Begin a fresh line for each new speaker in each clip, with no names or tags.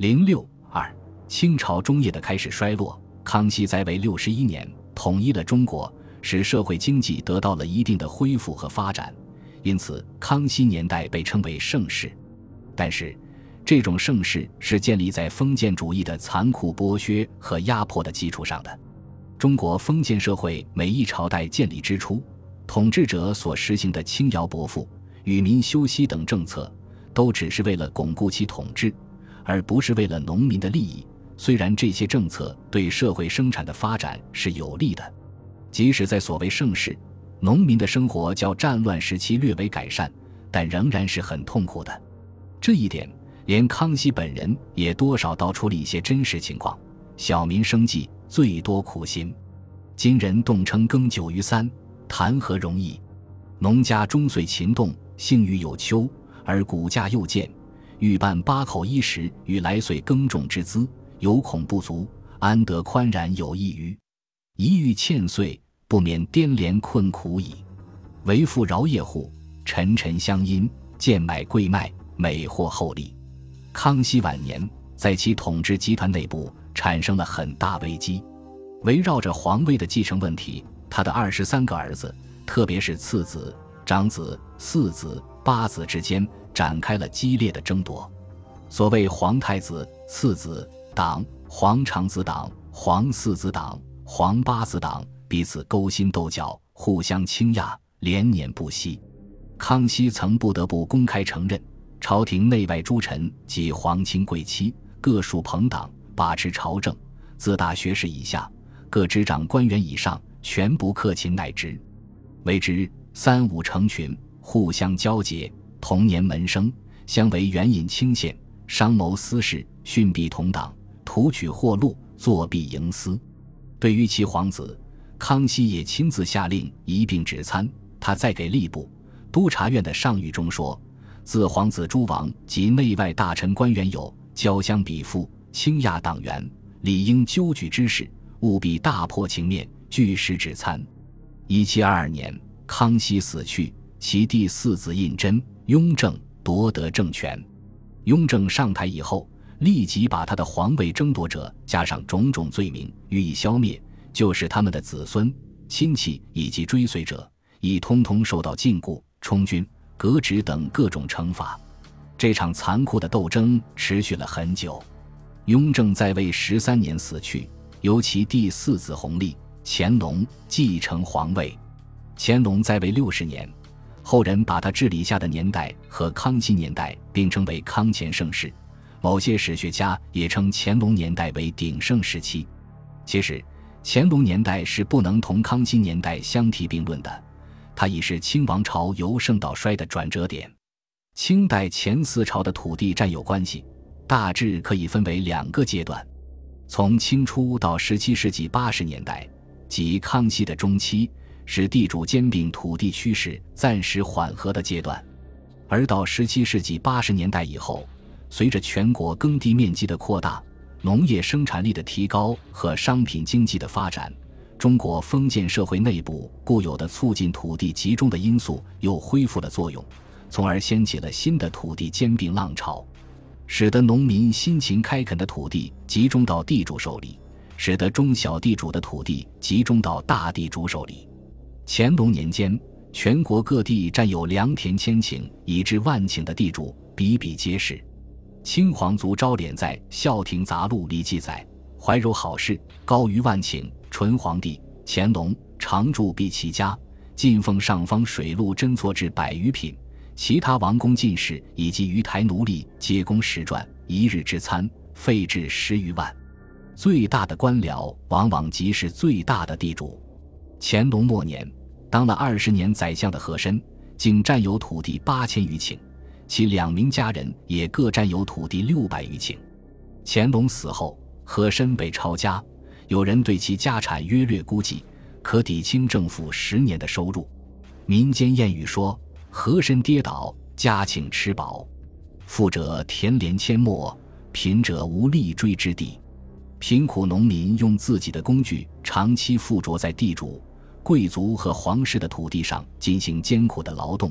零六二，清朝中叶的开始衰落。康熙在位六十一年，统一了中国，使社会经济得到了一定的恢复和发展，因此康熙年代被称为盛世。但是，这种盛世是建立在封建主义的残酷剥削和压迫的基础上的。中国封建社会每一朝代建立之初，统治者所实行的轻徭薄赋、与民休息等政策，都只是为了巩固其统治，而不是为了农民的利益。虽然这些政策对社会生产的发展是有利的，即使在所谓盛世，农民的生活较战乱时期略微改善，但仍然是很痛苦的。这一点，连康熙本人也多少道出了一些真实情况：小民生计最多苦心，今人动称耕九于三，谈何容易？农家终岁勤动，幸于有秋，而谷价又贱，欲办八口衣食与来岁耕种之资。有恐不足，安得宽然有益于？一遇欠岁，不免颠连困苦矣。为父饶业户，沉沉相因，贱买贵卖，每获厚利。康熙晚年，在其统治集团内部产生了很大危机，围绕着皇位的继承问题，他的二十三个儿子，特别是次子、长子、四子、八子之间展开了激烈的争夺。所谓皇太子、次子。党皇长子党、皇四子党、皇八子党彼此勾心斗角，互相倾轧，连年不息。康熙曾不得不公开承认，朝廷内外诸臣及皇亲贵戚各属朋党，把持朝政，自大学士以下，各执掌官员以上，全不克勤乃职，为之三五成群，互相交结，同年门生，相为援引清县，商谋私事，训弊同党。图取货禄，作弊营私。对于其皇子，康熙也亲自下令一并指参。他在给吏部、督察院的上谕中说：“自皇子诸王及内外大臣官员有交相比附、倾轧党员，理应纠举之事，务必大破情面，据实指参。”一七二二年，康熙死去，其第四子胤禛、雍正夺得政权。雍正上台以后。立即把他的皇位争夺者加上种种罪名予以消灭，就是他们的子孙、亲戚以及追随者已通通受到禁锢、充军、革职等各种惩罚。这场残酷的斗争持续了很久。雍正在位十三年死去，由其第四子弘历乾隆继承皇位。乾隆在位六十年，后人把他治理下的年代和康熙年代并称为康乾盛世。某些史学家也称乾隆年代为鼎盛时期。其实，乾隆年代是不能同康熙年代相提并论的，它已是清王朝由盛到衰的转折点。清代前四朝的土地占有关系，大致可以分为两个阶段：从清初到十七世纪八十年代，即康熙的中期，是地主兼并土地趋势暂时缓和的阶段；而到十七世纪八十年代以后，随着全国耕地面积的扩大、农业生产力的提高和商品经济的发展，中国封建社会内部固有的促进土地集中的因素又恢复了作用，从而掀起了新的土地兼并浪潮，使得农民辛勤开垦的土地集中到地主手里，使得中小地主的土地集中到大地主手里。乾隆年间，全国各地占有良田千顷以至万顷的地主比比皆是。清皇族昭敛在《孝亭杂录》里记载：怀柔好事高于万顷，纯皇帝乾隆常驻毕其家，进奉上方水陆珍错至百余品，其他王公进士以及鱼台奴隶皆供食馔，一日之餐费至十余万。最大的官僚往往即是最大的地主。乾隆末年，当了二十年宰相的和珅，竟占有土地八千余顷。其两名家人也各占有土地六百余顷。乾隆死后，和珅被抄家，有人对其家产约略估计，可抵清政府十年的收入。民间谚语说：“和珅跌倒，家庆吃饱；富者田连阡陌，贫者无立锥之地。”贫苦农民用自己的工具长期附着在地主、贵族和皇室的土地上进行艰苦的劳动。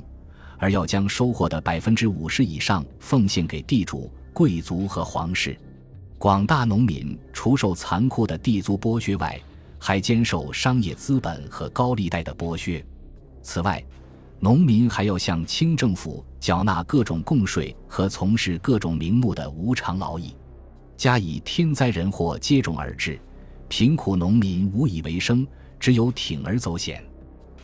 而要将收获的百分之五十以上奉献给地主、贵族和皇室，广大农民除受残酷的地租剥削外，还兼受商业资本和高利贷的剥削。此外，农民还要向清政府缴纳各种贡税和从事各种名目的无偿劳役。加以天灾人祸接踵而至，贫苦农民无以为生，只有铤而走险。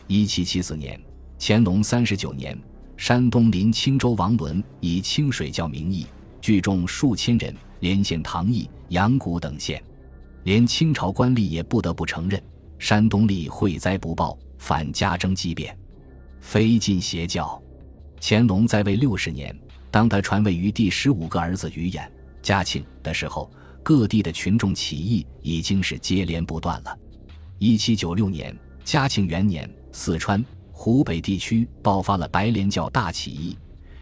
一七七四年，乾隆三十九年，山东临清州王伦以清水教名义聚众数千人，连线唐邑、阳谷等县，连清朝官吏也不得不承认，山东吏会灾不报，反加征积变，非尽邪教。乾隆在位六十年，当他传位于第十五个儿子于衍。嘉庆的时候，各地的群众起义已经是接连不断了。一七九六年，嘉庆元年，四川、湖北地区爆发了白莲教大起义。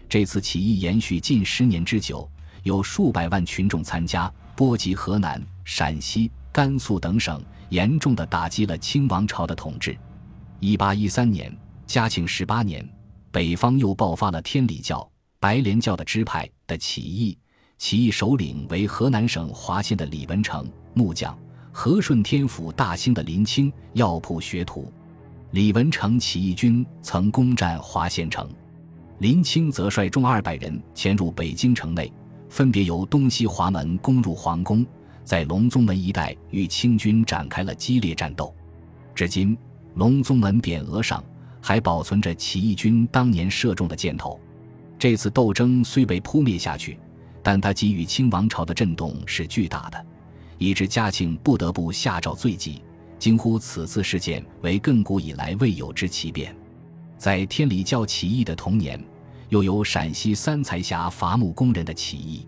这次起义延续近十年之久，有数百万群众参加，波及河南、陕西、甘肃等省，严重的打击了清王朝的统治。一八一三年，嘉庆十八年，北方又爆发了天理教、白莲教的支派的起义。起义首领为河南省滑县的李文成，木匠；和顺天府大兴的林清，药铺学徒。李文成起义军曾攻占华县城，林清则率众二百人潜入北京城内，分别由东西华门攻入皇宫，在隆宗门一带与清军展开了激烈战斗。至今，隆宗门匾额上还保存着起义军当年射中的箭头。这次斗争虽被扑灭下去。但它给予清王朝的震动是巨大的，以致嘉庆不得不下诏罪己，惊呼此次事件为亘古以来未有之奇变。在天理教起义的同年，又有陕西三才峡伐木工人的起义。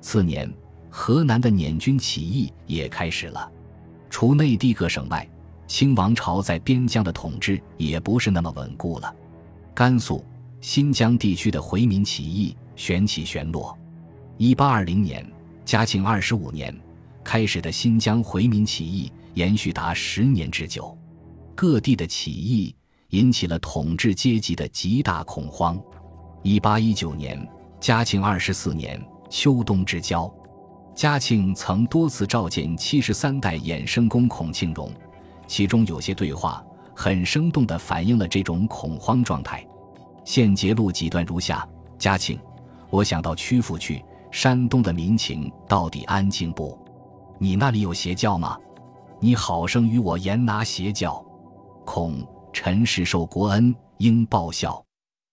次年，河南的捻军起义也开始了。除内地各省外，清王朝在边疆的统治也不是那么稳固了。甘肃、新疆地区的回民起义旋起旋落。一八二零年，嘉庆二十五年开始的新疆回民起义延续达十年之久，各地的起义引起了统治阶级的极大恐慌。一八一九年，嘉庆二十四年秋冬之交，嘉庆曾多次召见七十三代衍生工孔庆荣，其中有些对话很生动地反映了这种恐慌状态。现节录几段如下：嘉庆，我想到曲阜去。山东的民情到底安静不？你那里有邪教吗？你好生与我严拿邪教，恐臣是受国恩，应报效。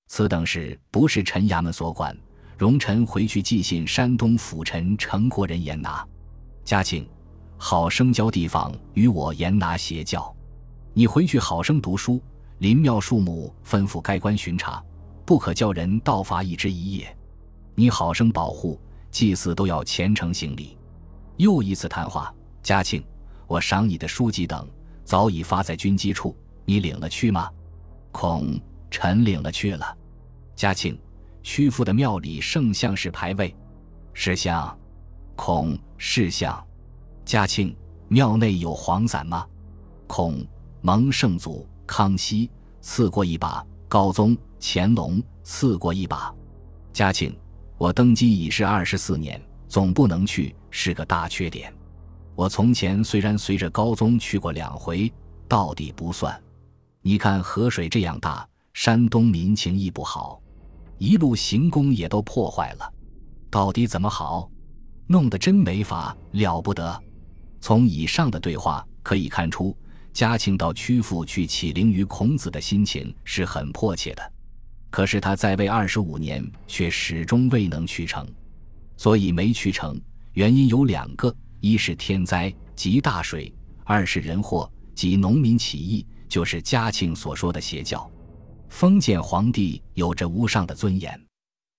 此等事不是臣衙门所管，容臣回去寄信山东府臣陈国人严拿。嘉庆，好生教地方与我严拿邪教。你回去好生读书，林庙树木吩咐该官巡查，不可叫人盗伐一枝一叶。你好生保护。祭祀都要虔诚行礼。又一次谈话，嘉庆，我赏你的书籍等早已发在军机处，你领了去吗？孔臣领了去了。嘉庆，曲阜的庙里圣像是牌位，是像，孔是像。嘉庆，庙内有黄伞吗？孔蒙圣祖康熙赐过一把，高宗乾隆赐过一把。嘉庆。我登基已是二十四年，总不能去，是个大缺点。我从前虽然随着高宗去过两回，到底不算。你看河水这样大，山东民情亦不好，一路行宫也都破坏了，到底怎么好？弄得真没法，了不得。从以上的对话可以看出，嘉庆到曲阜去启灵于孔子的心情是很迫切的。可是他在位二十五年，却始终未能去成，所以没去成。原因有两个：一是天灾即大水；二是人祸即农民起义，就是嘉庆所说的邪教。封建皇帝有着无上的尊严，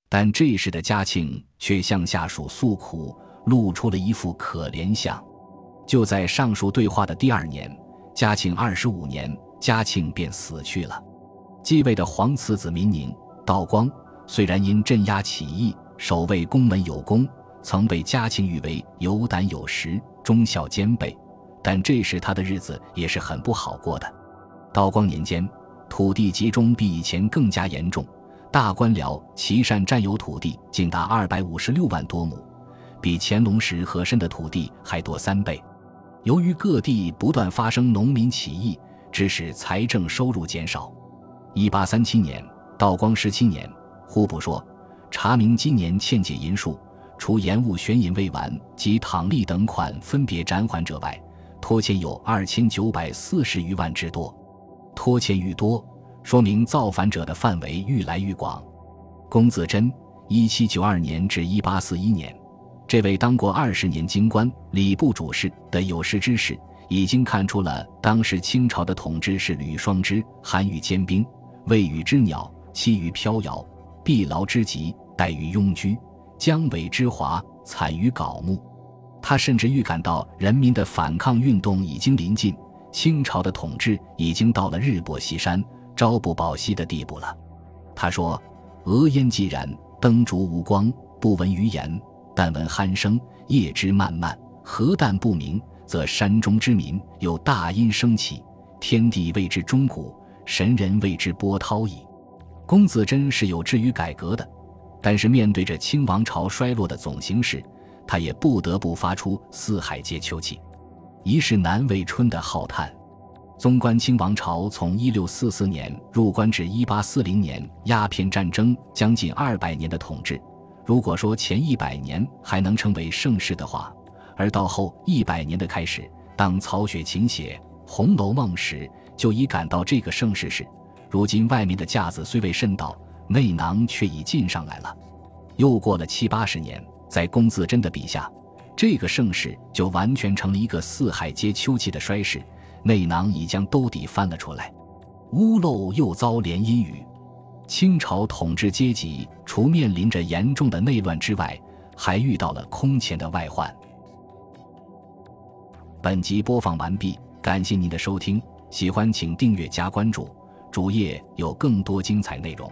但这时的嘉庆却向下属诉苦，露出了一副可怜相。就在上述对话的第二年，嘉庆二十五年，嘉庆便死去了。继位的皇次子民宁、道光，虽然因镇压起义、守卫宫门有功，曾被嘉庆誉为有胆有识、忠孝兼备，但这时他的日子也是很不好过的。道光年间，土地集中比以前更加严重，大官僚齐善占有土地竟达二百五十六万多亩，比乾隆时和珅的土地还多三倍。由于各地不断发生农民起义，致使财政收入减少。一八三七年，道光十七年，户部说，查明今年欠解银数，除延误悬银未完及躺利等款分别暂缓者外，拖欠有二千九百四十余万之多。拖欠愈多，说明造反者的范围愈来愈广。龚自珍（一七九二年至一八四一年）。这位当过二十年京官、礼部主事的有识之士，已经看出了当时清朝的统治是吕霜之寒于坚冰，未雨之鸟栖于飘摇，必劳之极待于庸居，江尾之华惨于槁木。他甚至预感到人民的反抗运动已经临近，清朝的统治已经到了日薄西山、朝不保夕的地步了。他说：“俄烟既然，灯烛无光，不闻余言。”但闻鼾声，夜之漫漫，何旦不明，则山中之民有大音升起，天地为之钟鼓，神人为之波涛矣。龚自珍是有志于改革的，但是面对着清王朝衰落的总形势，他也不得不发出四海皆秋气，疑是难为春的浩叹。纵观清王朝从一六四四年入关至一八四零年鸦片战争将近二百年的统治。如果说前一百年还能称为盛世的话，而到后一百年的开始，当曹雪芹写《红楼梦》时，就已感到这个盛世是，如今外面的架子虽未渗倒，内囊却已进上来了。又过了七八十年，在龚自珍的笔下，这个盛世就完全成了一个四海皆秋气的衰世，内囊已将兜底翻了出来，屋漏又遭连阴雨。清朝统治阶级除面临着严重的内乱之外，还遇到了空前的外患。本集播放完毕，感谢您的收听，喜欢请订阅加关注，主页有更多精彩内容。